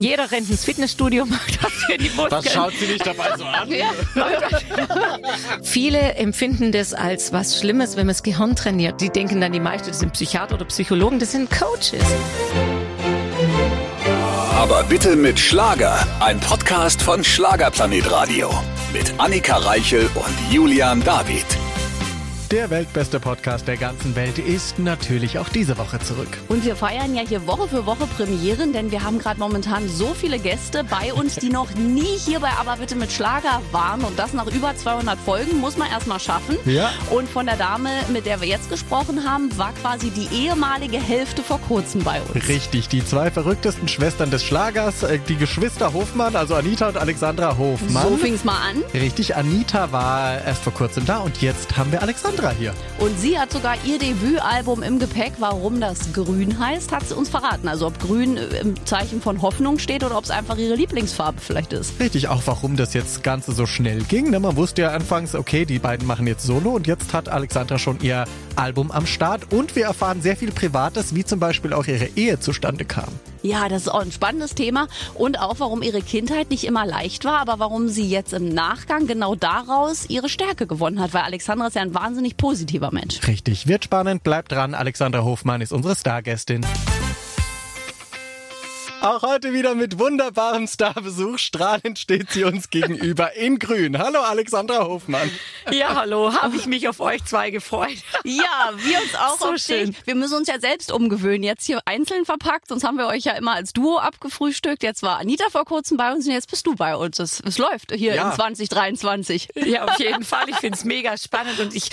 Jeder rennt ins Fitnessstudio, macht das für die Muskeln. Was schaut sie nicht dabei so an? Viele empfinden das als was Schlimmes, wenn man das Gehirn trainiert. Die denken dann, die meisten das sind Psychiater oder Psychologen, das sind Coaches. Aber bitte mit Schlager. Ein Podcast von Schlagerplanet Radio. Mit Annika Reichel und Julian David. Der weltbeste Podcast der ganzen Welt ist natürlich auch diese Woche zurück. Und wir feiern ja hier Woche für Woche Premieren, denn wir haben gerade momentan so viele Gäste bei uns, die noch nie hier bei Aber bitte mit Schlager waren. Und das nach über 200 Folgen muss man erstmal schaffen. Ja. Und von der Dame, mit der wir jetzt gesprochen haben, war quasi die ehemalige Hälfte vor kurzem bei uns. Richtig, die zwei verrücktesten Schwestern des Schlagers, äh, die Geschwister Hofmann, also Anita und Alexandra Hofmann. So fing's mal an. Richtig, Anita war erst vor kurzem da und jetzt haben wir Alexandra hier. Und sie hat sogar ihr Debütalbum im Gepäck. Warum das grün heißt, hat sie uns verraten. Also ob grün im Zeichen von Hoffnung steht oder ob es einfach ihre Lieblingsfarbe vielleicht ist. Richtig, auch warum das jetzt Ganze so schnell ging. Ne? Man wusste ja anfangs, okay, die beiden machen jetzt Solo und jetzt hat Alexandra schon ihr Album am Start und wir erfahren sehr viel Privates, wie zum Beispiel auch ihre Ehe zustande kam. Ja, das ist auch ein spannendes Thema und auch warum ihre Kindheit nicht immer leicht war, aber warum sie jetzt im Nachgang genau daraus ihre Stärke gewonnen hat, weil Alexandra ist ja ein wahnsinnig positiver Mensch. Richtig, wird spannend, bleibt dran. Alexandra Hofmann ist unsere Stargästin. Auch heute wieder mit wunderbarem Starbesuch. Strahlend steht sie uns gegenüber in grün. Hallo Alexandra Hofmann. Ja, hallo, habe ich mich auf euch zwei gefreut. Ja, wir uns auch So auf schön. dich. Wir müssen uns ja selbst umgewöhnen. Jetzt hier einzeln verpackt, sonst haben wir euch ja immer als Duo abgefrühstückt. Jetzt war Anita vor kurzem bei uns und jetzt bist du bei uns. Es, es läuft hier Ja. in 2023. Ja, auf jeden Fall. Ich find's mega spannend und ich,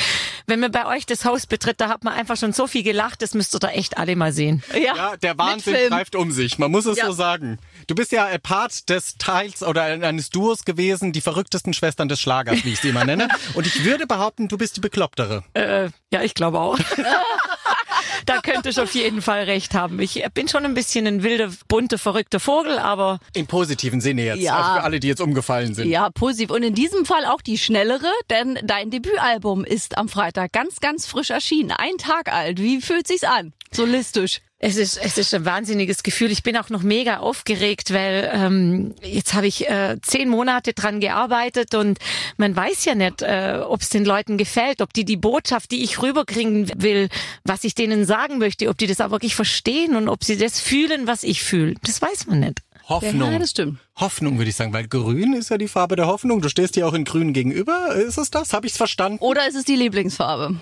wenn man bei euch das Haus betritt, da hat man einfach schon so viel gelacht, das müsst ihr da echt alle mal sehen. Ja, der Wahnsinn greift um sich. Man muss es Ja. so sagen. Du bist ja äh, Part des Teils oder eines Duos gewesen, die verrücktesten Schwestern des Schlagers, wie ich sie immer nenne. Und ich würde behaupten, du bist die Beklopptere. Äh, ja, ich glaube auch. da könnte ich auf jeden Fall recht haben. Ich bin schon ein bisschen ein wilder, bunter, verrückter Vogel, aber Im positiven Sinne jetzt. Ja. Also für alle, die jetzt umgefallen sind. Ja, positiv. Und in diesem Fall auch die schnellere, denn dein Debütalbum ist am Freitag ganz, ganz frisch erschienen. Ein Tag alt. Wie fühlt sich's an? Solistisch. Es ist, es ist ein wahnsinniges Gefühl. Ich bin auch noch mega aufgeregt, weil ähm, jetzt habe ich äh, zehn Monate dran gearbeitet und man weiß ja nicht, äh, ob es den Leuten gefällt, ob die die Botschaft, die ich rüberkriegen will, was ich denen sagen möchte, ob die das auch wirklich verstehen und ob sie das fühlen, was ich fühle. Das weiß man nicht. Hoffnung. Ja, das stimmt. Hoffnung würde ich sagen, weil grün ist ja die Farbe der Hoffnung. Du stehst hier auch in grün gegenüber. Ist es das? Habe ich es verstanden? Oder ist es die Lieblingsfarbe?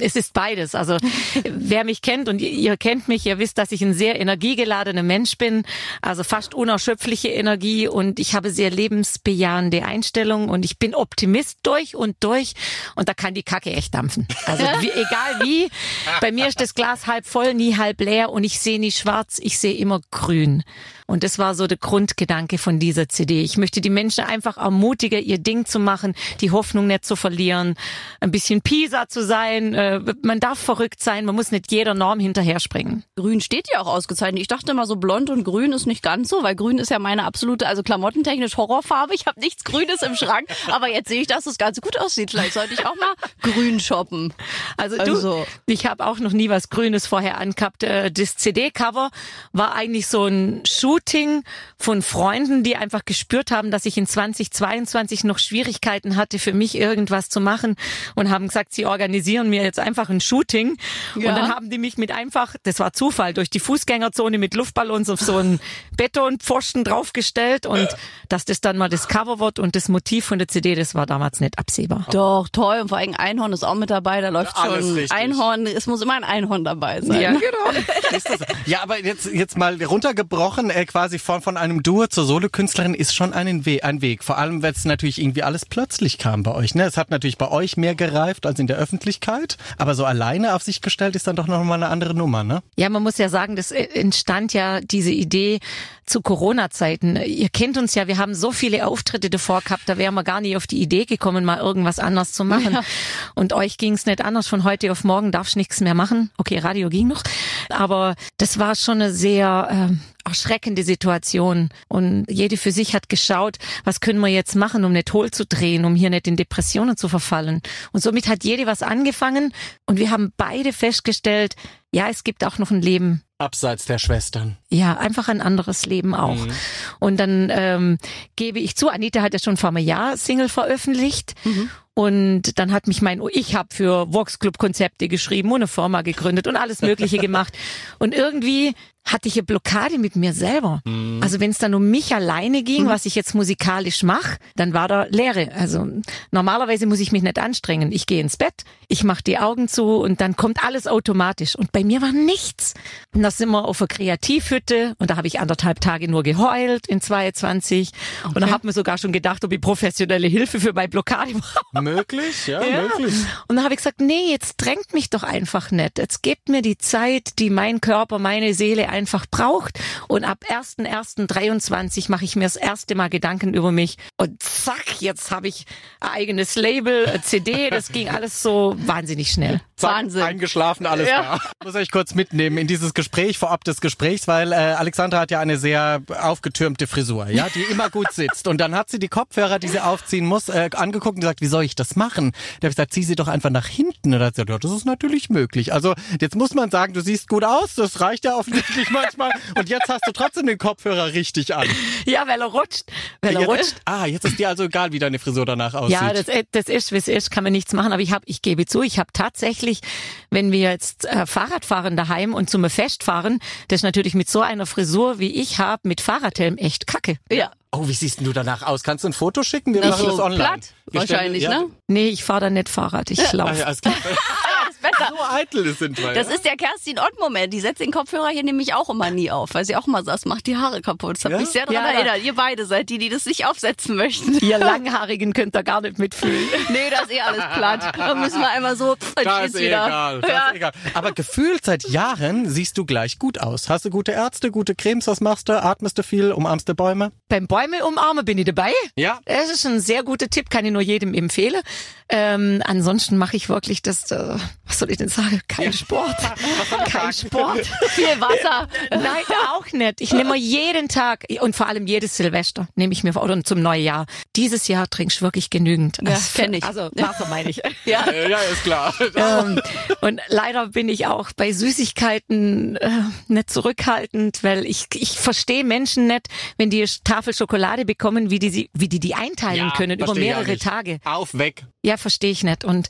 Es ist beides. Also wer mich kennt und ihr, ihr kennt mich, ihr wisst, dass ich ein sehr energiegeladener Mensch bin, also fast unerschöpfliche Energie und ich habe sehr lebensbejahende Einstellung und ich bin Optimist durch und durch und da kann die Kacke echt dampfen. Also wie, egal wie, bei mir ist das Glas halb voll, nie halb leer und ich sehe nie schwarz, ich sehe immer grün. Und das war so der Grundgedanke von dieser CD. Ich möchte die Menschen einfach ermutigen, ihr Ding zu machen, die Hoffnung nicht zu verlieren, ein bisschen Pisa zu sein. Äh, Man darf verrückt sein, man muss nicht jeder Norm hinterher springen. Grün steht ja auch ausgezeichnet. Ich dachte immer so blond und grün ist nicht ganz so, weil grün ist ja meine absolute, also klamottentechnisch Horrorfarbe. Ich habe nichts Grünes im Schrank, aber jetzt sehe ich, dass es ganz gut aussieht. Vielleicht sollte ich auch mal grün shoppen. Also, du, Also- ich habe auch noch nie was Grünes vorher angehabt. Äh, Das CD-Cover war eigentlich so ein Shooting von Freunden, die einfach gespürt haben, dass ich in 2022 noch Schwierigkeiten hatte, für mich irgendwas zu machen und haben gesagt, sie organisieren mir jetzt einfach ein Shooting. Ja. Und dann haben die mich mit einfach, das war Zufall, durch die Fußgängerzone mit Luftballons auf so einen Betonpfosten draufgestellt und dass das dann mal das Cover wird und das Motiv von der CD, das war damals nicht absehbar. Doch, toll. Und vor allem Einhorn ist auch mit dabei. Da läuft Alles schon richtig. Einhorn. Es muss immer ein Einhorn dabei sein. Ja, genau. Ist das, ja, aber jetzt, jetzt mal runtergebrochen, äh, quasi von, von einem Duo zur Solokünstlerin ist schon einen We ein Weg. Vor allem, weil es natürlich irgendwie alles plötzlich kam bei euch. Ne? Es hat natürlich bei euch mehr gereift als in der Öffentlichkeit. Aber so alleine auf sich gestellt ist dann doch noch mal eine andere Nummer, ne? Ja, man muss ja sagen, das äh, entstand ja diese Idee zu Corona-Zeiten. Ihr kennt uns ja, wir haben so viele Auftritte davor gehabt, da wären wir gar nie auf die Idee gekommen, mal irgendwas anders zu machen. Und euch ging es nicht anders. Von heute auf morgen darfst du nichts mehr machen. Okay, Radio ging noch. Aber das war schon eine sehr ähm, erschreckende Situation. Und jede für sich hat geschaut, was können wir jetzt machen, um nicht hohl zu drehen, um hier nicht in Depressionen zu verfallen. Und somit hat jede was angefangen. Und wir haben beide festgestellt, ja, es gibt auch noch ein Leben Abseits der Schwestern. Ja, einfach ein anderes Leben auch. Mhm. Und dann ähm, gebe ich zu, Anita hat ja schon vor einem Jahr Single veröffentlicht. Mhm. Und dann hat mich mein, ich habe für Vox Club Konzepte geschrieben und eine Firma gegründet und alles Mögliche gemacht. Und irgendwie hatte ich eine Blockade mit mir selber. Mhm. Also wenn es dann um mich alleine ging, was ich jetzt musikalisch mache, dann war da Leere. Also normalerweise muss ich mich nicht anstrengen. Ich gehe ins Bett, ich mache die Augen zu und dann kommt alles automatisch. Und bei mir war nichts. Und da sind wir auf einer Kreativhütte und da habe ich anderthalb Tage nur geheult in 22. Und da hat mir sogar schon gedacht, ob ich professionelle Hilfe für meine Blockade brauche. Möglich, ja, Ja. möglich. Und dann habe ich gesagt, nee, jetzt drängt mich doch einfach nicht. Jetzt gebt mir die Zeit, die mein Körper, meine Seele einfach braucht. Und ab 1.1.23 mache ich mir das erste Mal Gedanken über mich. Und zack, jetzt habe ich ein eigenes Label, CD. Das ging alles so wahnsinnig schnell. Zack, Wahnsinn. Eingeschlafen, alles Ja. da. Ich muss euch kurz mitnehmen in dieses Gespräch, vorab des Gesprächs, weil äh, Alexandra hat ja eine sehr aufgetürmte Frisur, ja, die immer gut sitzt. Und dann hat sie die Kopfhörer, die sie aufziehen muss, äh, angeguckt und gesagt, wie soll ich das machen? Da habe ich gesagt, zieh sie doch einfach nach hinten. Und da hat sie gesagt, ja, das ist natürlich möglich. Also jetzt muss man sagen, du siehst gut aus, das reicht ja offensichtlich manchmal. Und jetzt hast du trotzdem den Kopfhörer richtig an. Ja, weil er rutscht. Weil er Jetzt, rutscht. ah, jetzt ist dir also egal, wie deine Frisur danach aussieht. Ja, das, äh, das ist, wie es ist, kann man nichts machen. Aber ich habe, ich gebe zu, ich habe tatsächlich, wenn wir jetzt äh, Fahrrad fahren daheim und zum Fest fahren, das ist natürlich mit so einer Frisur, wie ich habe, mit Fahrradhelm echt kacke. Ja. Oh, wie siehst du danach aus? Kannst du ein Foto schicken? Wir Nicht machen das so online. platt, Wir stellen- wahrscheinlich, ja. ne? Nee, ich fahre da nicht Fahrrad, ich Ah, laufe. ja, Besser. so eitel sind wir. Das ist der Kerstin Ott-Moment. Die setzt den Kopfhörer hier nämlich auch immer nie auf, weil sie auch mal sagt, macht die Haare kaputt. Das hat Ja? mich sehr daran Ja, da- erinnert. Ihr beide seid die, die das nicht aufsetzen möchten. Ihr Langhaarigen könnt da gar nicht mitfühlen. Nee, das ist eh alles platt. Da müssen wir einmal so, dann da steht's ist eh wieder. egal. Da Ja. ist egal. Aber gefühlt seit Jahren siehst du gleich gut aus. Hast du gute Ärzte, gute Cremes, was machst du? Atmest du viel, umarmst du Bäume? Beim Bäume umarmen bin ich dabei. Ja. Das ist ein sehr guter Tipp, kann ich nur jedem empfehlen. Ähm, ansonsten mache ich wirklich das, äh, was soll ich denn sagen? Kein Sport. Kein Sport. Viel Wasser. Nein, auch nicht. Ich nehme jeden Tag und vor allem jedes Silvester nehme ich mir vor, oder zum Neujahr. Dieses Jahr trinkst du wirklich genügend. Ja, Also, kenn ich. Also Wasser meine ich. Ja. Äh, ja, ist klar. ähm, und leider bin ich auch bei Süßigkeiten äh, nicht zurückhaltend, weil ich, ich verstehe Menschen nicht, wenn die Tafel Schokolade bekommen, wie die sie, wie die die einteilen Ja, können über mehrere. Tage. Auf, weg. Ja, verstehe ich nicht. Und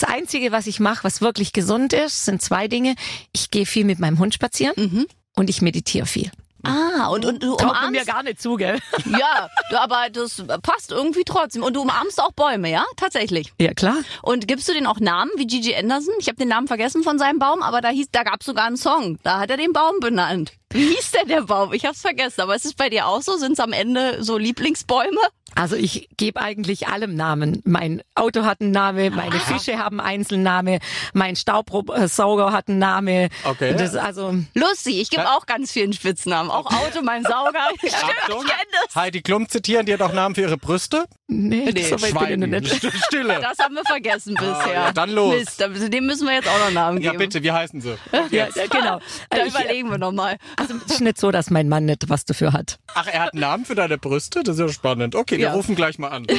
das Einzige, was ich mache, was wirklich gesund ist, sind zwei Dinge. Ich gehe viel mit meinem Hund spazieren und ich meditiere viel. Ah, und, und du Traut man mir umarmst. gar nicht zu, gell? Ja, du, aber das passt irgendwie trotzdem. Und du umarmst auch Bäume, ja? Tatsächlich. Ja, klar. Und gibst du den auch Namen wie Gigi Anderson? Ich habe den Namen vergessen von seinem Baum, aber da hieß, da gab's sogar einen Song. Da hat er den Baum benannt. Wie hieß denn der Baum? Ich hab's vergessen. Aber ist es bei dir auch so? Sind's am Ende so Lieblingsbäume? Also ich gebe eigentlich allem Namen. Mein Auto hat einen Namen, meine Fische haben Einzelname, mein Staubsauger hat einen Namen. Okay. Das, also Lustig, ich gebe Ja. auch ganz vielen Spitznamen. Auch Auto, mein Sauger. Stimmt, Achtung. ich kenn das. Heidi Klum zitieren, die hat auch Namen für ihre Brüste. nee, Nee, so weit bin ich Schweigen. Stille. Das haben wir vergessen bisher. ja, dann los. Mist, dem müssen wir jetzt auch noch Namen Ja, geben. bitte, wie heißen sie? Ja, ja, genau. Da Ich, überlegen wir nochmal. Also es ist nicht so, dass mein Mann nicht was dafür hat. Ach, er hat einen Namen für deine Brüste? Das ist ja spannend. Okay, wir Ja. rufen gleich mal an.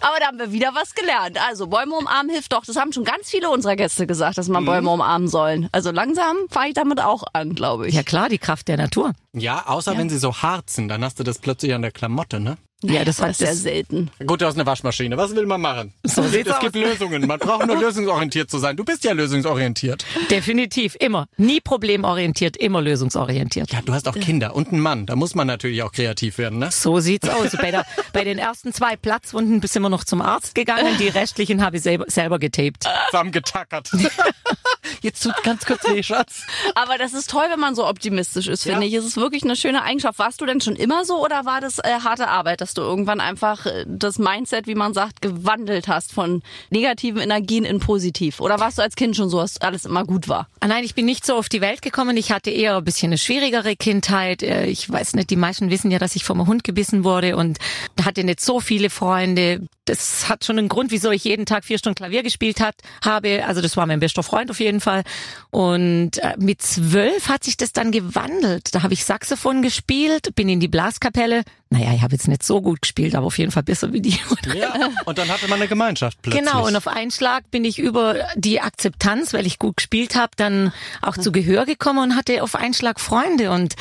Aber da haben wir wieder was gelernt. Also Bäume umarmen hilft doch. Das haben schon ganz viele unserer Gäste gesagt, dass man Mhm. Bäume umarmen sollen. Also langsam fange ich damit auch an, glaube ich. Ja klar, die Kraft der Natur. Ja, außer wenn sie so hart sind, dann hast du das plötzlich an der Klamotte, ne? Ja, das ist sehr selten. Gut, du hast eine Waschmaschine. Was will man machen? So es gibt aus. Lösungen. Man braucht nur lösungsorientiert zu sein. Du bist ja lösungsorientiert. definitiv immer. Nie problemorientiert, immer lösungsorientiert. Ja, du hast auch Kinder und einen Mann. Da muss man natürlich auch kreativ werden, ne? So sieht's aus. Bei, der, bei den ersten zwei Platzwunden sind wir noch zum Arzt gegangen. Die restlichen habe ich selber, selber getaped. Zusammengetackert. Jetzt tut ganz kurz weh, Schatz. Aber das ist toll, wenn man so optimistisch ist, finde Ja. ich. Es ist wirklich eine schöne Eigenschaft. Warst du denn schon immer so oder war das äh, harte Arbeit, dass du irgendwann einfach äh, das Mindset, wie man sagt, gewandelt hast von negativen Energien in positiv? Oder warst du als Kind schon so, dass alles immer gut war? Ah, Nein, ich bin nicht so auf die Welt gekommen. Ich hatte eher ein bisschen eine schwierigere Kindheit. Äh, Ich weiß nicht, die meisten wissen ja, dass ich vom Hund gebissen wurde und hatte nicht so viele Freunde. Das hat schon einen Grund, wieso ich jeden Tag vier Stunden Klavier gespielt hat, habe. Also das war mein bester Freund auf jeden Fall. Und äh, mit zwölf hat sich das dann gewandelt. Da habe ich Saxophon gespielt, bin in die Blaskapelle. Naja, ich habe jetzt nicht so so gut gespielt, aber auf jeden Fall besser wie die. Ja, und dann hatte man eine Gemeinschaft plötzlich. Genau, und auf einen Schlag bin ich über die Akzeptanz, weil ich gut gespielt habe, dann auch zu Gehör gekommen und hatte auf einen Schlag Freunde. Und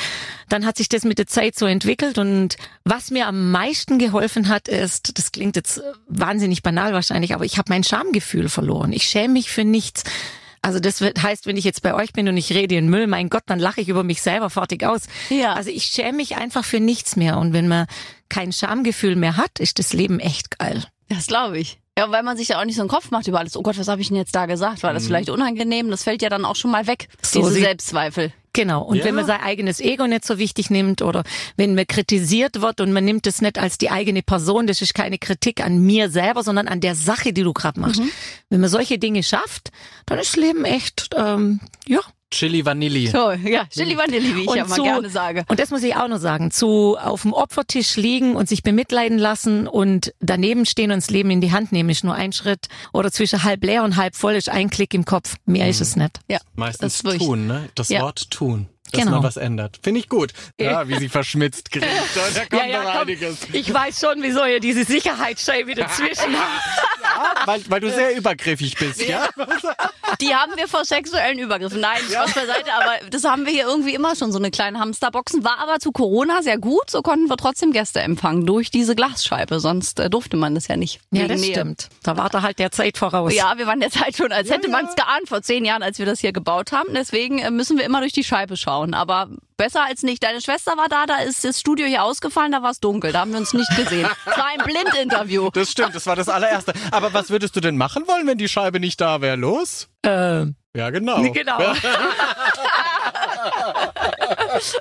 dann hat sich das mit der Zeit so entwickelt. Und was mir am meisten geholfen hat, ist, das klingt jetzt wahnsinnig banal wahrscheinlich, aber ich habe mein Schamgefühl verloren. Ich schäme mich für nichts. Also das heißt, wenn ich jetzt bei euch bin und ich rede in Müll, mein Gott, dann lache ich über mich selber fertig aus. Ja. Also ich schäme mich einfach für nichts mehr. Und wenn man kein Schamgefühl mehr hat, ist das Leben echt geil. Das glaube ich. Ja, weil man sich ja auch nicht so einen Kopf macht über alles. Oh Gott, was habe ich denn jetzt da gesagt? War das vielleicht unangenehm? Das fällt ja dann auch schon mal weg, So diese Selbstzweifel. Genau. Und Ja. wenn man sein eigenes Ego nicht so wichtig nimmt oder wenn man kritisiert wird und man nimmt es nicht als die eigene Person, das ist keine Kritik an mir selber, sondern an der Sache, die du gerade machst. Mhm. Wenn man solche Dinge schafft, dann ist Leben echt, ähm, ja. Chili Vanilli. Toll, ja, Chili Vanilli, wie ich ja mal gerne sage. Und das muss ich auch noch sagen, zu auf dem Opfertisch liegen und sich bemitleiden lassen und daneben stehen und das Leben in die Hand nehmen, ist nur ein Schritt. Oder zwischen halb leer und halb voll ist ein Klick im Kopf. Mehr ist es nicht. Ja, Meistens tun, ne? Das Ja. Wort tun. Dass Genau. man was ändert. Finde ich gut. Ja, wie sie verschmitzt kriegt. Da kommt noch komm, einiges. ich weiß schon, wieso ihr diese Sicherheitsscheibe dazwischen habt. Ja, weil, weil du sehr übergriffig bist, ja? Die haben wir vor sexuellen Übergriffen. Nein, Spaß beiseite, aber das haben wir hier irgendwie immer schon, so eine kleine Hamsterboxen. War aber zu Corona sehr gut, so konnten wir trotzdem Gäste empfangen durch diese Glasscheibe, sonst äh, durfte man das ja nicht. Ja, das Nähe. stimmt. Da war er halt der Zeit voraus. Ja, wir waren der Zeit schon, als hätte man es geahnt vor zehn Jahren, als wir das hier gebaut haben. Deswegen äh, müssen wir immer durch die Scheibe schauen. Aber besser als nicht. Deine Schwester war da, da ist das Studio hier ausgefallen, da war es dunkel, da haben wir uns nicht gesehen. Es war ein Blindinterview. Das stimmt, das war das allererste. Aber was würdest du denn machen wollen, wenn die Scheibe nicht da wäre? Los? Ähm, Ja, genau. genau.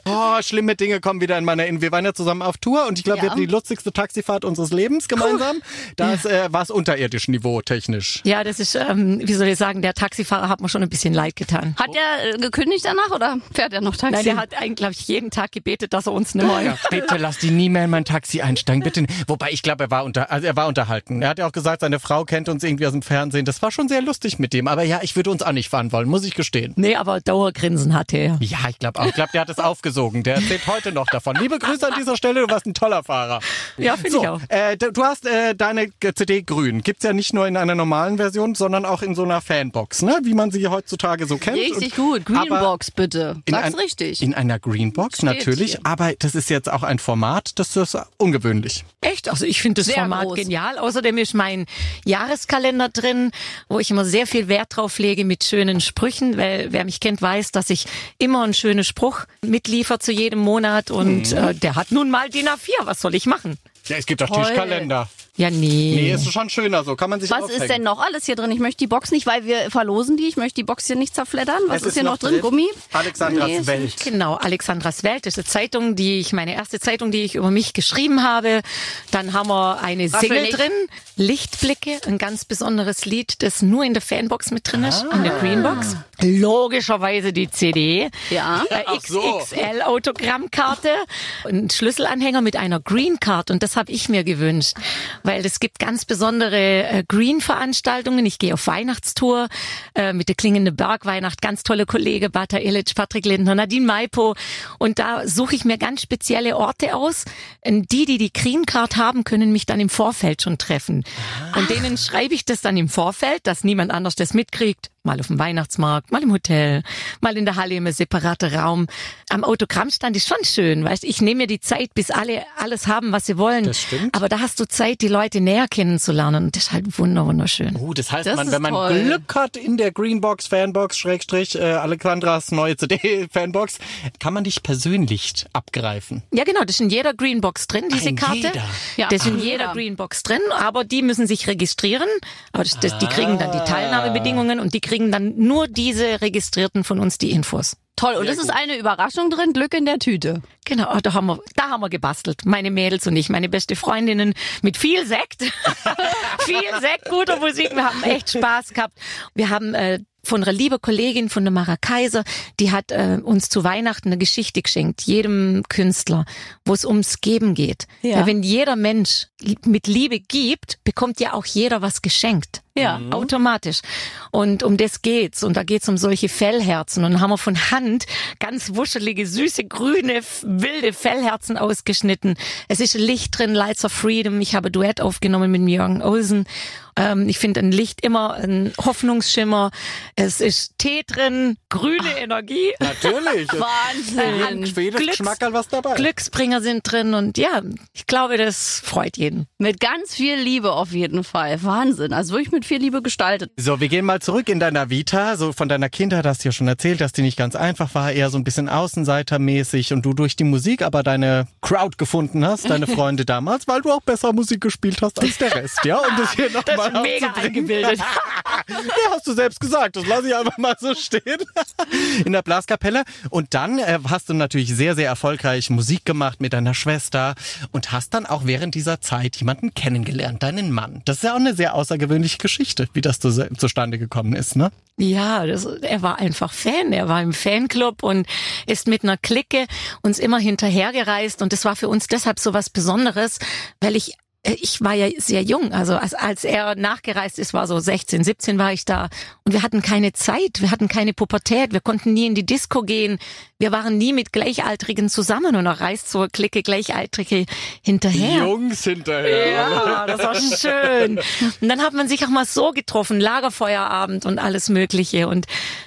Oh, schlimme Dinge kommen wieder in meiner Erinnerung. Wir waren ja zusammen auf Tour und ich glaube, wir Ja. hatten die lustigste Taxifahrt unseres Lebens gemeinsam. Da äh, war es unterirdisch Niveau technisch. Ja, das ist, ähm, wie soll ich sagen, der Taxifahrer hat mir schon ein bisschen leid getan. Hat der äh, gekündigt danach oder fährt er noch Taxi? Nein, der hat eigentlich, glaube ich, jeden Tag gebetet, dass er uns nimmt. Ja, bitte lass die nie mehr in mein Taxi einsteigen, bitte. Wobei ich glaube, er war unter, also er war unterhalten. Er hat ja auch gesagt, seine Frau kennt uns irgendwie aus dem Fernsehen. Das war schon sehr lustig mit dem. Aber ja, ich würde uns auch nicht fahren wollen, muss ich gestehen. Nee, aber Dauergrinsen hatte er. Ja, ich glaube auch. Ich glaube, der hat es aufgesogen. Der erzählt heute noch davon. Liebe Grüße an dieser Stelle. Du warst ein toller Fahrer. Ja, finde So, ich auch. äh, du du hast äh, deine CD grün. Gibt's ja nicht nur in einer normalen Version, sondern auch in so einer Fanbox, ne? Wie man sie heutzutage so kennt. Richtig Und- gut. Greenbox bitte. Sag's ein- richtig. In einer Greenbox, Steht natürlich. hier. Aber das ist jetzt auch ein Format, das ist ungewöhnlich. Echt? Also ich finde das Sehr Format groß. genial. Außerdem ist mein Jahreskalender drin, wo ich immer sehr viel Wert drauf lege mit schönen Sprüchen, weil wer mich kennt, weiß, dass ich immer einen schönen Spruch mitliefere zu jedem Monat und Mhm. äh, der hat nun mal DIN A4. Was soll ich machen? Ja, es gibt auch Toll. Tischkalender. Ja, nee. Nee, ist schon schöner so. Kann man sich Was aufhängen. ist denn noch alles hier drin? Ich möchte die Box nicht, weil wir verlosen die. Ich möchte die Box hier nicht zerfleddern. Was Es ist, hier noch drin? Gummi? Alexandras Nee, ist Welt. Genau, Alexandras Welt ist eine Zeitung, die ich, meine erste Zeitung, die ich über mich geschrieben habe. Dann haben wir eine Raffel Single nicht. drin, Lichtblicke, ein ganz besonderes Lied, das nur in der Fanbox mit drin ist, in Ah. der Greenbox. Logischerweise die CD. Ja. Äh, Ach so. XXL Autogrammkarte, ein Schlüsselanhänger mit einer Green Card und das habe ich mir gewünscht, weil es gibt ganz besondere äh, Green Veranstaltungen. Ich gehe auf Weihnachtstour äh, mit der klingende Bergweihnacht, ganz tolle Kollege Bata Illich, Patrick Lindner, Nadine Maipo und da suche ich mir ganz spezielle Orte aus. Und die, die die Green Card haben, können mich dann im Vorfeld schon treffen und denen schreibe ich das dann im Vorfeld, dass niemand anders das mitkriegt. Mal auf dem Weihnachtsmarkt, mal im Hotel, mal in der Halle im separaten Raum. Am Autogrammstand ist schon schön, weißt Ich nehme mir die Zeit, bis alle alles haben, was sie wollen. Das stimmt. Aber da hast du Zeit, die Leute näher kennenzulernen. Und das ist halt wunder, wunderschön. Uh, das heißt, Das man, wenn man toll. Glück hat in der Greenbox, Fanbox, Schrägstrich, äh, Alexandras neue CD, Fanbox, kann man dich persönlich abgreifen. Ja, genau, das ist in jeder Greenbox drin, diese in Karte. jeder? Ja. Das ist in jeder Ja. Greenbox drin, aber die müssen sich registrieren. Aber das, das, die kriegen dann die Ah. Teilnahmebedingungen und die kriegen dann nur diese Registrierten von uns die Infos. Toll. Und es ist eine Überraschung drin. Glück in der Tüte. Genau, oh, da haben wir, da haben wir gebastelt. Meine Mädels und ich, meine beste Freundinnen mit viel Sekt, viel Sekt, guter Musik. Wir haben echt Spaß gehabt. Wir haben äh, von einer lieben Kollegin von der Mara Kaiser, die hat äh, uns zu Weihnachten eine Geschichte geschenkt, jedem Künstler, wo es ums Geben geht. Ja. Ja, wenn jeder Mensch mit Liebe gibt, bekommt ja auch jeder was geschenkt. Ja. Mhm. Automatisch. Und um das geht's. Und da geht's um solche Fellherzen. Und dann haben wir von Hand ganz wuschelige, süße, grüne wilde Fellherzen ausgeschnitten. Es ist Licht drin, Lights of Freedom. Ich habe Duett aufgenommen mit Jürgen Olsen. Ähm, ich finde ein Licht immer ein Hoffnungsschimmer. Es ist Tee drin, grüne Energie. Natürlich. Wahnsinn. Schwedisch Glücks- Geschmackerl was dabei. Glücksbringer sind drin und ja, ich glaube, das freut jeden. Mit ganz viel Liebe auf jeden Fall. Wahnsinn. Also wirklich mit viel Liebe gestaltet. So, wir gehen mal zurück in deiner Vita. So von deiner Kindheit hast du ja schon erzählt, dass die nicht ganz einfach war, eher so ein bisschen außenseitermäßig und du durch die Musik aber deine Crowd gefunden hast, deine Freunde damals, weil du auch besser Musik gespielt hast als der Rest, ja? Um das hier nochmal ist mega eingebildet. Ja, hast du selbst gesagt. Das lasse ich einfach mal so stehen. In der Blaskapelle. Und dann äh, hast du natürlich sehr, sehr erfolgreich Musik gemacht mit deiner Schwester und hast dann auch während dieser Zeit jemanden kennengelernt, deinen Mann. Das ist ja auch eine sehr außergewöhnliche Geschichte, wie das zu, zustande gekommen ist, ne? Ja, das, er war einfach Fan. Er war im Fanclub und ist mit einer Clique uns immer hinterhergereist. Und das war für uns deshalb so was Besonderes, weil ich ich war ja sehr jung, also als, als er nachgereist ist, war so 16, 17 war ich da. Und wir hatten keine Zeit, wir hatten keine Pubertät, wir konnten nie in die Disco gehen, wir waren nie mit Gleichaltrigen zusammen und er reist so eine Clique Gleichaltrige hinterher. Jungs hinterher. Ja, das war schön. Und dann hat man sich auch mal so getroffen, Lagerfeuerabend und alles Mögliche. Und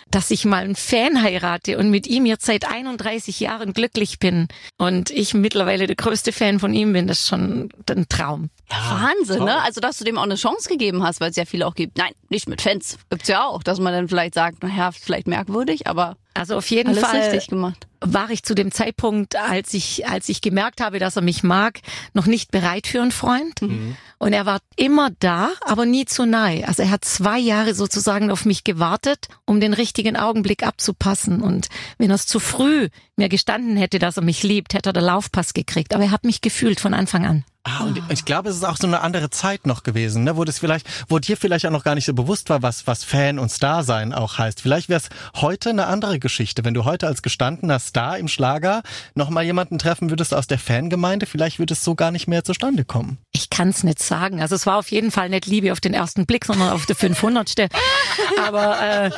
dass ich mal einen Fan heirate und mit ihm jetzt seit 31 Jahren glücklich bin und ich mittlerweile der größte Fan von ihm bin, das ist schon ein Traum. Wahnsinn, ne? Also, dass du dem auch eine Chance gegeben hast, weil es ja viele auch gibt. Nein, nicht mit Fans. Gibt's ja auch, dass man dann vielleicht sagt, naja, vielleicht merkwürdig, aber Also auf jeden alles Fall richtig gemacht. war ich zu dem Zeitpunkt, als ich, als ich gemerkt habe, dass er mich mag, noch nicht bereit für einen Freund. Und er war immer da, aber nie zu nahe. Also er hat zwei Jahre sozusagen auf mich gewartet, um den richtigen Augenblick abzupassen. Und wenn er es zu früh mir gestanden hätte, dass er mich liebt, hätte er den Laufpass gekriegt. Aber er hat mich gefühlt von Anfang an. Ah, und ich glaube, es ist auch so eine andere Zeit noch gewesen, ne? wo das vielleicht, wo dir vielleicht auch noch gar nicht so bewusst war, was, was Fan und Star sein auch heißt. Vielleicht wäre es heute eine andere Geschichte, wenn du heute als gestandener Star im Schlager nochmal jemanden treffen würdest aus der Fangemeinde, vielleicht würde es so gar nicht mehr zustande kommen. Ich kann es nicht sagen. Also es war auf jeden Fall nicht Liebe auf den ersten Blick, sondern auf der 500. Aber äh,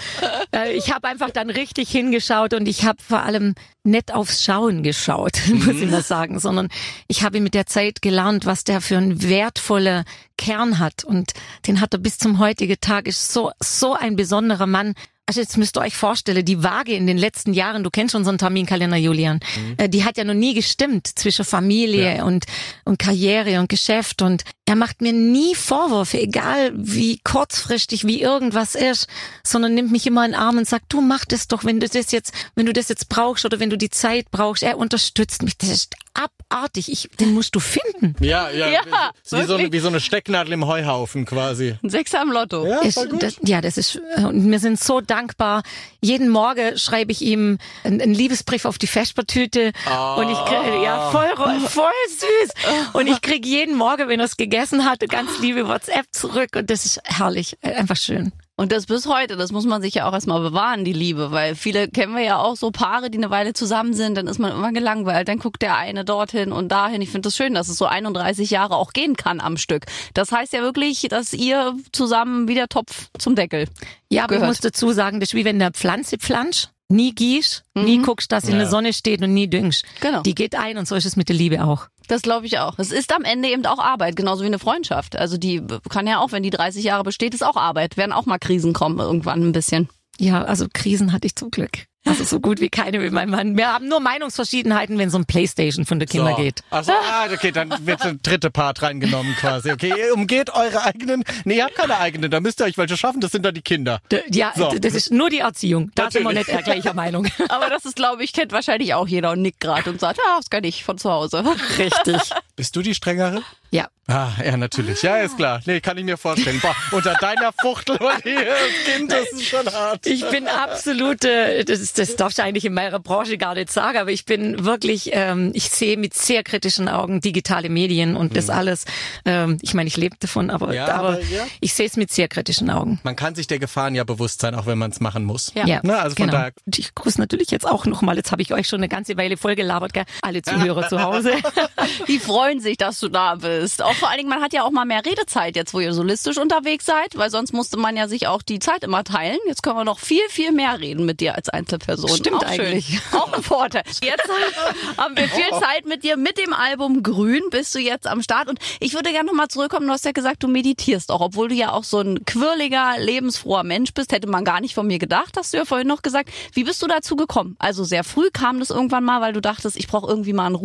äh, ich habe einfach dann richtig hingeschaut und ich habe vor allem nicht aufs Schauen geschaut, muss ich mal sagen, sondern ich habe mit der Zeit gelernt, was der für einen wertvoller Kern hat. Und den hat er bis zum heutigen Tag. Ist so so ein besonderer Mann. Also jetzt müsst ihr euch vorstellen, die Waage in den letzten Jahren, du kennst unseren Terminkalender, Julian, äh, die hat ja noch nie gestimmt zwischen Familie und, und Karriere und Geschäft. Und er macht mir nie Vorwürfe, egal wie kurzfristig, wie irgendwas ist, sondern nimmt mich immer in den Arm und sagt, du mach das doch, wenn du das jetzt, wenn du das jetzt brauchst oder wenn du die Zeit brauchst. Er unterstützt mich. Das ist abartig. Ich, den musst du finden. Ja, ja. Ja, wie, so eine, wie so eine Stecknadel im Heuhaufen quasi. Ein Sechser im Lotto. Ja, Ist, voll gut. das, ja, das ist, äh, und wir sind so dankbar. Jeden Morgen schreibe ich ihm einen, einen Liebesbrief auf die Vespertüte und ich krieg, ja, voll, voll süß. Und ich krieg jeden Morgen, wenn er es gegessen hat, eine ganz liebe WhatsApp zurück und das ist herrlich, äh, einfach schön. Und das bis heute, das muss man sich ja auch erstmal bewahren, die Liebe, weil viele kennen wir ja auch so Paare, die eine Weile zusammen sind, dann ist man immer gelangweilt, dann guckt der eine dorthin und dahin. Ich finde das schön, dass es so 31 Jahre auch gehen kann am Stück. Das heißt ja wirklich, dass ihr zusammen wieder Topf zum Deckel. Ja, aber Gehört. ich muss dazu sagen, das ist wie wenn eine Pflanze pflanzt, nie gießt, nie guckst, dass sie in Ja. der Sonne steht und nie düngst. Genau. Die geht ein und so ist es mit der Liebe auch. Das glaube ich auch. Es ist am Ende eben auch Arbeit, genauso wie eine Freundschaft. Also die kann ja auch, wenn die 30 Jahre besteht, ist auch Arbeit. Werden auch mal Krisen kommen irgendwann ein bisschen. Ja, also Krisen hatte ich zum Glück. Also so gut wie keine mit meinem Mann. Wir haben nur Meinungsverschiedenheiten, wenn es um Playstation von der Kinder geht. Also, ah, okay, dann wird der dritte Part reingenommen quasi. Okay, ihr umgeht eure eigenen. Nee, ihr habt keine eigenen, da müsst ihr euch welche schaffen, das sind dann die Kinder. D- Ja, So. das ist nur die Erziehung. Da sind wir nicht der gleicher Meinung. Aber das ist, glaube ich, kennt wahrscheinlich auch jeder und nickt gerade und sagt, ja, das kann ich von zu Hause. Richtig. Bist du die strengere? Ja. Ah, ja, natürlich. Ja, ist klar. Nee, kann ich mir vorstellen. Boah, unter deiner Fuchtel und hier das Kind, das ist schon hart. Ich bin absolute, das, ist, das darf ich eigentlich in meiner Branche gar nicht sagen, aber ich bin wirklich, ähm, ich sehe mit sehr kritischen Augen digitale Medien und das alles. Ähm, ich meine, ich lebe davon, aber, Mhm. Ja, aber, aber, ja. ich sehe es mit sehr kritischen Augen. Man kann sich der Gefahren ja bewusst sein, auch wenn man es machen muss. Ja. Ja, Na, also von genau. daher- ich grüße natürlich jetzt auch nochmal, jetzt habe ich euch schon eine ganze Weile vollgelabert, gell? alle Zuhörer zu Hause. Die freuen sich, dass du da bist. Auch vor allen Dingen, man hat ja auch mal mehr Redezeit jetzt, wo ihr solistisch unterwegs seid, weil sonst musste man ja sich auch die Zeit immer teilen. Jetzt können wir noch viel, viel mehr reden mit dir als Einzelperson. Stimmt auch schön. eigentlich. Auch ein Vorteil. Jetzt haben wir viel Zeit mit dir. Mit dem Album Grün bist du jetzt am Start. Und ich würde gerne nochmal zurückkommen. Du hast ja gesagt, du meditierst auch, obwohl du ja auch so ein quirliger, lebensfroher Mensch bist. Hätte man gar nicht von mir gedacht, hast du ja vorhin noch gesagt. Wie bist du dazu gekommen? Also sehr früh kam das irgendwann mal, weil du dachtest, ich brauche irgendwie mal einen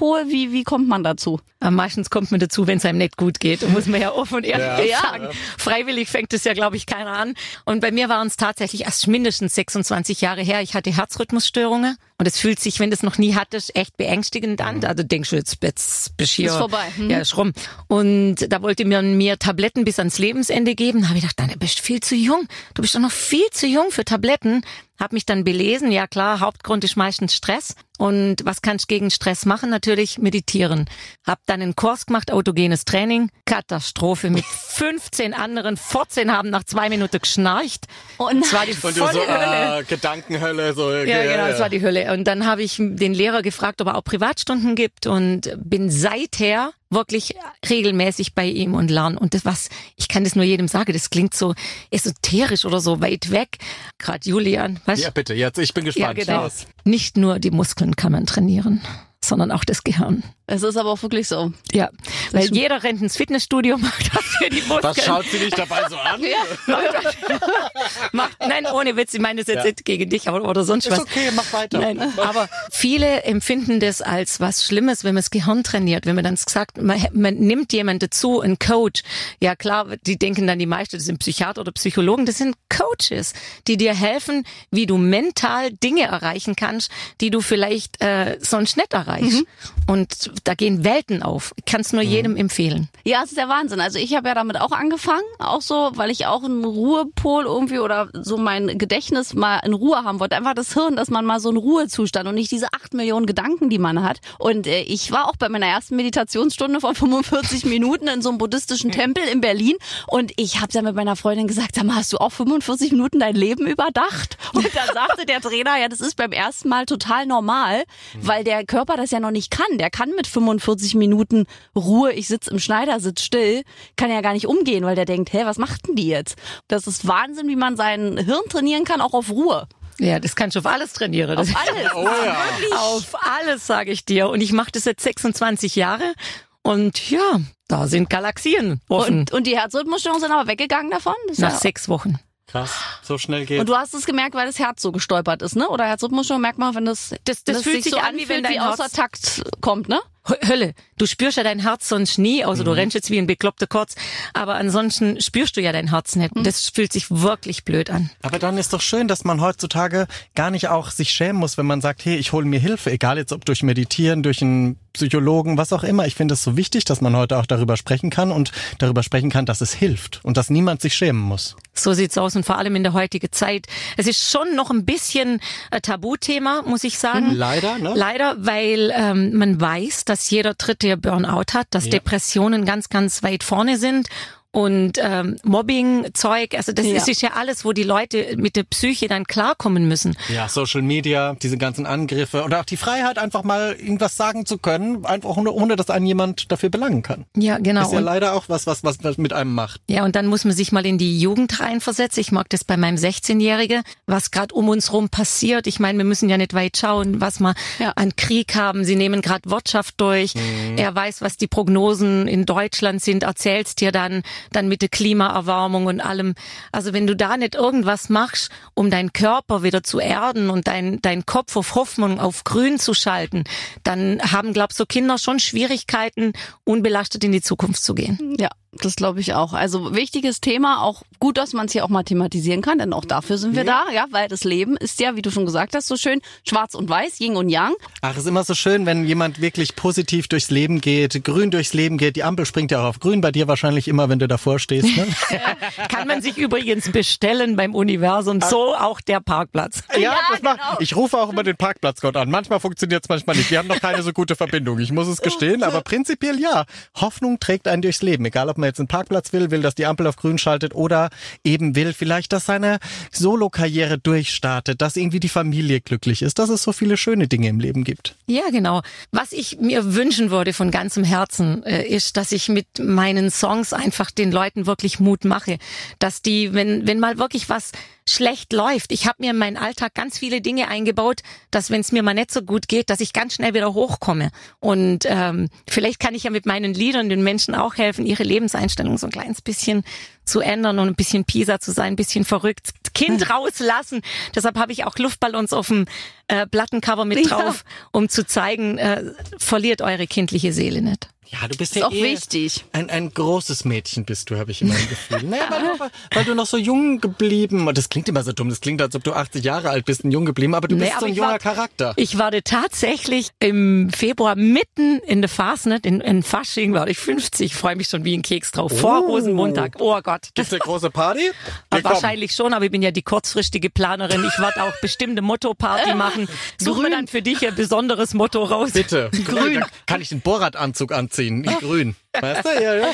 Ruhepol. Wie, wie kommt man dazu? Am meistens kommt man dazu, wenn es einem nicht gut geht. Muss man ja offen und ehrlich Ja. sagen. Freiwillig fängt es ja, glaube ich, keiner an. Und bei mir waren es tatsächlich erst mindestens 26 Jahre her. Ich hatte Herzrhythmusstörungen. Und es fühlt sich, wenn du es noch nie hattest, echt beängstigend an. Also denkst du, jetzt, jetzt bist du hier. Ist vorbei. Hm. Ja, ist rum. Und da wollte man mir Tabletten bis ans Lebensende geben. Da habe ich gedacht, nein, du bist viel zu jung. Du bist doch noch viel zu jung für Tabletten. Hab mich dann belesen. Ja klar, Hauptgrund ist meistens Stress. Und was kannst du gegen Stress machen? Natürlich meditieren. Hab dann einen Kurs gemacht, autogenes Training. Katastrophe mit 15 anderen. 14 haben nach zwei Minuten geschnarcht. Oh nein. Es war die Und volle du so, Hölle. äh, Gedankenhölle, so. Ja, genau, das war die Hölle. Und dann habe ich den Lehrer gefragt, ob er auch Privatstunden gibt und bin seither wirklich regelmäßig bei ihm und lerne. Und das was, ich kann das nur jedem sagen, das klingt so esoterisch oder so weit weg. Gerade Julian, weißt Ja, bitte, jetzt, ich bin Ja, gespannt. genau. Los. Nicht nur die Muskeln kann man trainieren, sondern auch das Gehirn. Es ist aber auch wirklich so. Ja, weil jeder rennt ins Fitnessstudio, macht das für die Muskeln. Was schaut sie dich dabei so an? macht, nein, ohne Witz, ich meine das jetzt Ja. nicht gegen dich aber, oder sonst Ist was. okay, mach weiter. Nein, aber viele empfinden das als was Schlimmes, wenn man das Gehirn trainiert. Wenn man dann sagt, man, man nimmt jemanden dazu, einen Coach. Ja klar, die denken dann die meisten, das sind Psychiater oder Psychologen. Das sind Coaches, die dir helfen, wie du mental Dinge erreichen kannst, die du vielleicht äh, sonst nicht erreichst. Und da gehen Welten auf. Ich kann es nur jedem empfehlen. Ja, es ist der Wahnsinn. Also ich habe ja damit auch angefangen, auch so, weil ich auch einen Ruhepol irgendwie oder so mein Gedächtnis mal in Ruhe haben wollte. Einfach das Hirn, dass man mal so einen Ruhezustand und nicht diese acht Millionen Gedanken, die man hat. Und äh, ich war auch bei meiner ersten Meditationsstunde von 45 Minuten in so einem buddhistischen Tempel in Berlin und ich habe dann mit meiner Freundin gesagt, sag mal, hast du auch 45 Minuten dein Leben überdacht? Und dann sagte der Trainer, ja, das ist beim ersten Mal total normal, weil der Körper das ja noch nicht kann. Der kann mit 45 Minuten Ruhe, ich sitze im Schneidersitz still, kann ja gar nicht umgehen, weil der denkt, hä, was macht denn die jetzt? Das ist Wahnsinn, wie man sein Hirn trainieren kann, auch auf Ruhe. Ja, das kannst du auf alles trainieren. Das Auf alles. Oh ja. Auf alles, sage ich dir. Und ich mache das jetzt 26 Jahre. Und ja, da sind Galaxien offen. Und, und die Herzrhythmusstörungen sind aber weggegangen davon? Das Nach ja, sechs Wochen. Krass, so schnell geht. und du hast es gemerkt, weil das Herz so gestolpert ist, ne? Oder Herzrhythmusstörung merkt man, wenn das, Das- das wenn fühlt sich so an, wie wenn anfühlt, wie dein außer Herz- Takt kommt, ne? Hö- Hölle. Du spürst ja dein Herz sonst nie, außer du rennst jetzt wie ein bekloppter Kotz. Aber ansonsten spürst du ja dein Herz nicht. Und Das fühlt sich wirklich blöd an. Aber dann ist doch schön, dass man heutzutage gar nicht auch sich schämen muss, wenn man sagt, hey, ich hole mir Hilfe, egal jetzt ob durch Meditieren, durch einen Psychologen, was auch immer. Ich finde es so wichtig, dass man heute auch darüber sprechen kann und darüber sprechen kann, dass es hilft und dass niemand sich schämen muss. So sieht's aus und vor allem in der heutigen Zeit. Es ist schon noch ein bisschen ein Tabuthema, muss ich sagen. Leider, ne? Leider, weil ähm, man weiß, dass jeder Dritte Burnout hat, dass Ja. Depressionen ganz, ganz weit vorne sind. Und ähm, Mobbing, Zeug, also das Ja. ist, ja alles, wo die Leute mit der Psyche dann klarkommen müssen. Ja, Social Media, diese ganzen Angriffe oder auch die Freiheit, einfach mal irgendwas sagen zu können, einfach ohne, ohne dass einen jemand dafür belangen kann. Ja, genau. Ist ja Und- leider auch was, was, was, mit einem macht. Ja, und dann muss man sich mal in die Jugend reinversetzen. Ich mag das bei meinem 16-Jährige, was gerade um uns rum passiert. Ich meine, wir müssen ja nicht weit schauen, was wir Ja. an Krieg haben. Sie nehmen gerade Wirtschaft durch. Er weiß, was die Prognosen in Deutschland sind, erzählst dir dann, dann mit der Klimaerwärmung und allem. Also wenn du da nicht irgendwas machst, um deinen Körper wieder zu erden und dein, dein Kopf auf Hoffnung, auf Grün zu schalten, dann haben, glaub so Kinder schon Schwierigkeiten, unbelastet in die Zukunft zu gehen. Ja, das glaube ich auch. Also wichtiges Thema, auch gut, dass man es hier auch mal thematisieren kann, denn auch dafür sind wir da, ja, weil das Leben ist ja, wie du schon gesagt hast, so schön schwarz und weiß, Yin und Yang. Ach, es ist immer so schön, wenn jemand wirklich positiv durchs Leben geht, grün durchs Leben geht. Die Ampel springt ja auch auf grün, bei dir wahrscheinlich immer, wenn du davor stehst. Ne? Kann man sich übrigens bestellen beim Universum, so auch der Parkplatz. ja, das macht, genau. ich rufe auch immer den Parkplatzgott an. Manchmal funktioniert es, manchmal nicht. Wir haben noch keine so gute Verbindung, ich muss es gestehen, aber prinzipiell ja. Hoffnung trägt einen durchs Leben, egal ob man man jetzt einen Parkplatz will, will, dass die Ampel auf grün schaltet oder eben will vielleicht, dass seine Solokarriere durchstartet, dass irgendwie die Familie glücklich ist, dass es so viele schöne Dinge im Leben gibt. Ja, genau. Was ich mir wünschen würde von ganzem Herzen, äh, ist, dass ich mit meinen Songs einfach den Leuten wirklich Mut mache, dass die, wenn wenn mal wirklich was schlecht läuft. Ich habe mir in meinen Alltag ganz viele Dinge eingebaut, dass wenn es mir mal nicht so gut geht, dass ich ganz schnell wieder hochkomme. Und ähm, vielleicht kann ich ja mit meinen Liedern den Menschen auch helfen, ihre Lebenseinstellung so ein kleines bisschen zu ändern und ein bisschen Pisa zu sein, ein bisschen verrückt, Kind rauslassen. Deshalb habe ich auch Luftballons auf dem äh, Plattencover mit drauf, um zu zeigen, äh, verliert eure kindliche Seele nicht. Ja, du bist Ist ja auch eh wichtig. Ein, ein großes Mädchen bist du, habe ich immer ein Gefühl. Naja, weil, du, weil du noch so jung geblieben, und das klingt immer so dumm, das klingt, als ob du 80 Jahre alt bist und jung geblieben, aber du Nee, bist so aber ein ich junger war- Charakter. Ich war tatsächlich im Februar mitten in der Fastnet, in, in Fasching, war ich 50, freue mich schon wie ein Keks drauf. Vor Oh. Rosenmontag. Oh Gott. Gibt's eine große Party? Kommen. wahrscheinlich schon, aber ich bin ja die kurzfristige Planerin. Ich werde auch bestimmte Motto-Party machen. Such mir dann für dich ein besonderes Motto raus. Bitte. Grün. Dann kann ich den Borat-Anzug anziehen, in grün. Weißt du? Ja, ja,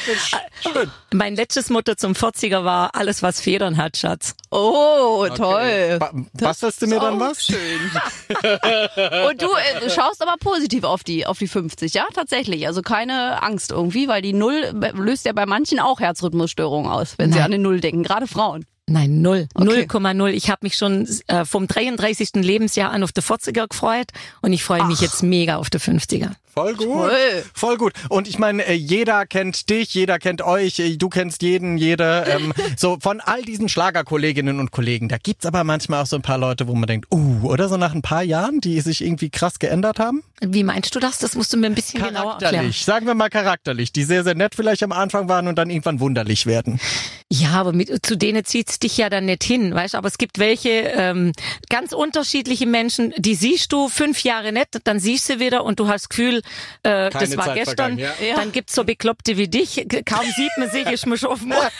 schön. Mein letztes Motto zum 40er war alles, was Federn hat, Schatz. Oh, toll. Ba bastelst du mir dann was? Und du äh, schaust aber positiv auf die, auf die 50, ja? Tatsächlich. Also keine Angst irgendwie, weil die Null löst ja bei manchen auch Herzrhythmusstörungen aus, wenn sie Nein. an den Null denken. Gerade Frauen. Nein, null. Okay. 0,0. Ich habe mich schon äh, vom 33. Lebensjahr an auf die 40er gefreut und ich freue mich jetzt mega auf die 50er. Voll gut. Toll. Voll gut. Und ich meine, äh, jeder kennt dich, jeder kennt euch, äh, du kennst jeden, jede. Ähm, so von all diesen Schlagerkolleginnen und Kollegen. Da gibt's aber manchmal auch so ein paar Leute, wo man denkt, uh, oder so nach ein paar Jahren, die sich irgendwie krass geändert haben. Wie meinst du das? Das musst du mir ein bisschen genauer erklären. Charakterlich, sagen wir mal charakterlich, die sehr, sehr nett vielleicht am Anfang waren und dann irgendwann wunderlich werden. Ja, aber mit, zu denen zieht's dich ja dann nicht hin, weißt? Aber es gibt welche ähm, ganz unterschiedliche Menschen, die siehst du fünf Jahre nicht, dann siehst du wieder und du hast das Gefühl, äh, das war Zeit gestern. ja. Ja. Dann gibt's so Bekloppte wie dich. Kaum sieht man sich, ist man schon auf, dem, auf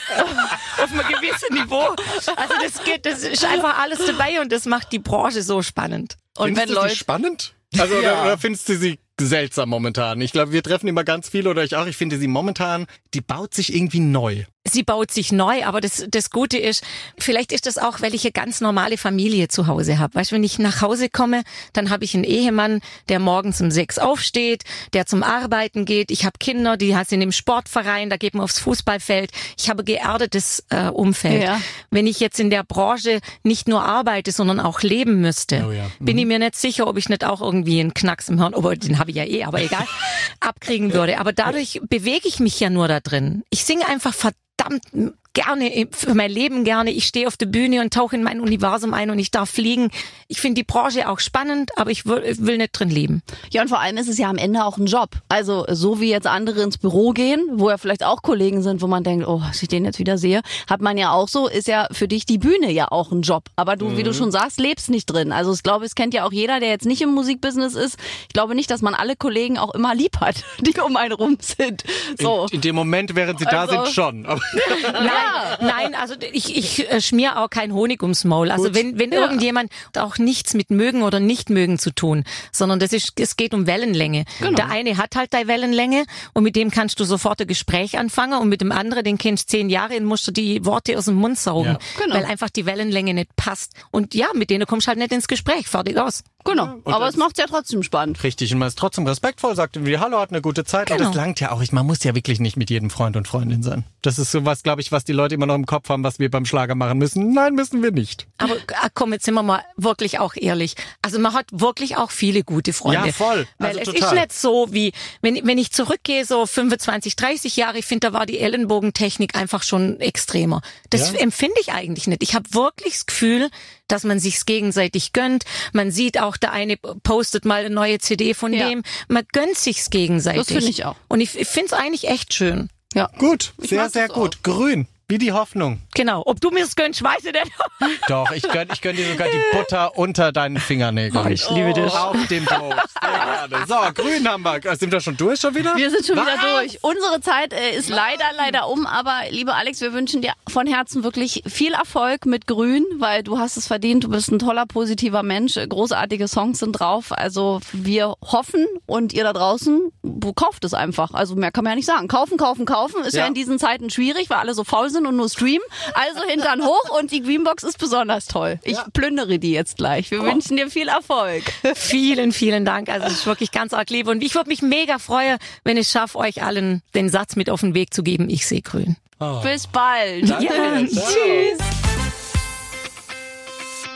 einem gewissen Niveau. Also das geht, das ist einfach alles dabei und das macht die Branche so spannend. Und findest wenn du sie Leute. spannend? Also oder, oder findest du sie seltsam momentan? Ich glaube, wir treffen immer ganz viele oder ich auch. Ich finde sie momentan, die baut sich irgendwie neu. Sie baut sich neu, aber das, das Gute ist, vielleicht ist das auch, weil ich eine ganz normale Familie zu Hause habe. Weißt du, wenn ich nach Hause komme, dann habe ich einen Ehemann, der morgens um sechs aufsteht, der zum Arbeiten geht. Ich habe Kinder, die sind im Sportverein, da geht man aufs Fußballfeld. Ich habe geerdetes äh, Umfeld. Ja. Wenn ich jetzt in der Branche nicht nur arbeite, sondern auch leben müsste, Oh ja. bin ich mir nicht sicher, ob ich nicht auch irgendwie einen Knacks im Hirn, aber den habe ich ja eh, aber egal, abkriegen würde. Aber dadurch bewege ich mich ja nur da drin. Ich singe einfach verdammt verdammten gerne für mein Leben gerne. Ich stehe auf der Bühne und tauche in mein Universum ein und ich darf fliegen. Ich finde die Branche auch spannend, aber ich will, ich will nicht drin leben. Ja, und vor allem ist es ja am Ende auch ein Job. Also, so wie jetzt andere ins Büro gehen, wo ja vielleicht auch Kollegen sind, wo man denkt, oh, als ich den jetzt wieder sehe, hat man ja auch so, ist ja für dich die Bühne ja auch ein Job. Aber du, wie du schon sagst, lebst nicht drin. Also, ich glaube, es kennt ja auch jeder, der jetzt nicht im Musikbusiness ist. Ich glaube nicht, dass man alle Kollegen auch immer lieb hat, die um einen rum sind. So. In, in dem Moment, während sie da Also- sind, schon. Aber Nein, nein, also ich, ich äh, schmier auch kein Honig ums Maul. Also Gut. wenn, wenn irgendjemand auch nichts mit mögen oder nicht mögen zu tun, sondern das ist, es geht um Wellenlänge. Der eine hat halt deine Wellenlänge und mit dem kannst du sofort ein Gespräch anfangen und mit dem anderen, den kennst du zehn Jahre, den musst du die Worte aus dem Mund saugen, Ja. Genau. weil einfach die Wellenlänge nicht passt. Und ja, mit denen kommst du halt nicht ins Gespräch, fertig aus. Genau. Aber es macht's ja trotzdem spannend. richtig, und man ist trotzdem respektvoll, sagt irgendwie, hallo, hat eine gute Zeit. Und Genau. das langt ja auch. Ich, man muss ja wirklich nicht mit jedem Freund und Freundin sein. Das ist sowas, glaube ich, was die Leute immer noch im Kopf haben, was wir beim Schlager machen müssen. Nein, müssen wir nicht. Aber ah, komm, jetzt sind wir mal wirklich auch ehrlich. Also man hat wirklich auch viele gute Freunde. Ja, voll. Weil Also es total. ist nicht so wie, wenn, wenn ich zurückgehe, so 25, 30 Jahre, ich finde, da war die Ellenbogentechnik einfach schon extremer. Das Ja. empfinde ich eigentlich nicht. Ich habe wirklich das Gefühl, dass man sich's gegenseitig gönnt. Man sieht auch, der eine postet mal eine neue CD von Ja. dem. Man gönnt sich's gegenseitig. Das finde ich auch. Und ich, ich finde es eigentlich echt schön. Ja. Gut, Ich sehr, sehr gut. Grün. Wie die Hoffnung. Genau. Ob du mir es gönnst, weiß ich nicht. Doch, ich gönn, ich gönn dir sogar die Butter unter deinen Fingernägeln. Oh, ich liebe dich. Auf dem Toast. Sehr gerne. So, grün haben wir. Äh, Sind wir schon durch schon wieder? Wir sind schon Was? wieder durch. Unsere Zeit äh, ist leider, leider um. Aber lieber Alex, wir wünschen dir von Herzen wirklich viel Erfolg mit Grün, weil du hast es verdient. Du bist ein toller, positiver Mensch. Großartige Songs sind drauf. Also wir hoffen und ihr da draußen kauft es einfach. Also mehr kann man ja nicht sagen. Kaufen, kaufen, kaufen ist ja, Ja. in diesen Zeiten schwierig, weil alle so faul sind und nur streamen. Also Hintern hoch und die Greenbox ist besonders toll. Ich plündere die jetzt gleich. Wir wünschen dir viel Erfolg. Vielen, vielen Dank. Also es ist wirklich ganz arg lieb. Und ich würde mich mega freuen, wenn ich schaffe, euch allen den Satz mit auf den Weg zu geben, ich sehe grün. Bis bald. Ja, tschüss.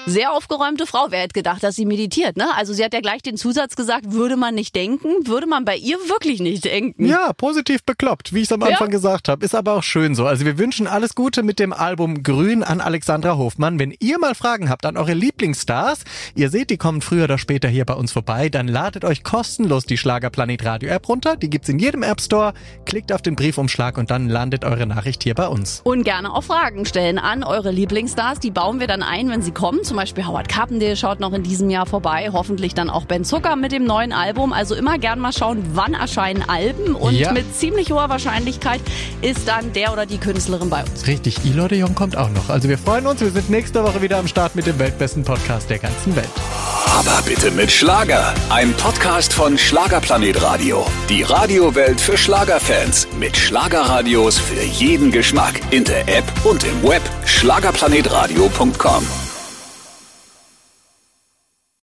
Sehr aufgeräumte Frau. Wer hätte gedacht, dass sie meditiert, ne? Also sie hat ja gleich den Zusatz gesagt, würde man nicht denken, würde man bei ihr wirklich nicht denken. Ja, positiv bekloppt, wie ich es am Anfang gesagt habe. Ist aber auch schön so. Also wir wünschen alles Gute mit dem Album Grün an Alexandra Hofmann. Wenn ihr mal Fragen habt an eure Lieblingsstars, ihr seht, die kommen früher oder später hier bei uns vorbei, dann ladet euch kostenlos die Schlagerplanet Radio App runter. Die gibt's in jedem App Store. Klickt auf den Briefumschlag und dann landet eure Nachricht hier bei uns. Und gerne auch Fragen stellen an eure Lieblingsstars. Die bauen wir dann ein, wenn sie kommen. Zum Beispiel Howard Carpendale schaut noch in diesem Jahr vorbei. Hoffentlich dann auch Ben Zucker mit dem neuen Album. Also immer gern mal schauen, wann erscheinen Alben. Und Ja. mit ziemlich hoher Wahrscheinlichkeit ist dann der oder die Künstlerin bei uns. Richtig, Ilo de Jong kommt auch noch. Also wir freuen uns. Wir sind nächste Woche wieder am Start mit dem weltbesten Podcast der ganzen Welt. Aber bitte mit Schlager. Ein Podcast von Schlagerplanet Radio. Die Radiowelt für Schlagerfans. Mit Schlagerradios für jeden Geschmack. In der App und im Web. Schlagerplanetradio.com.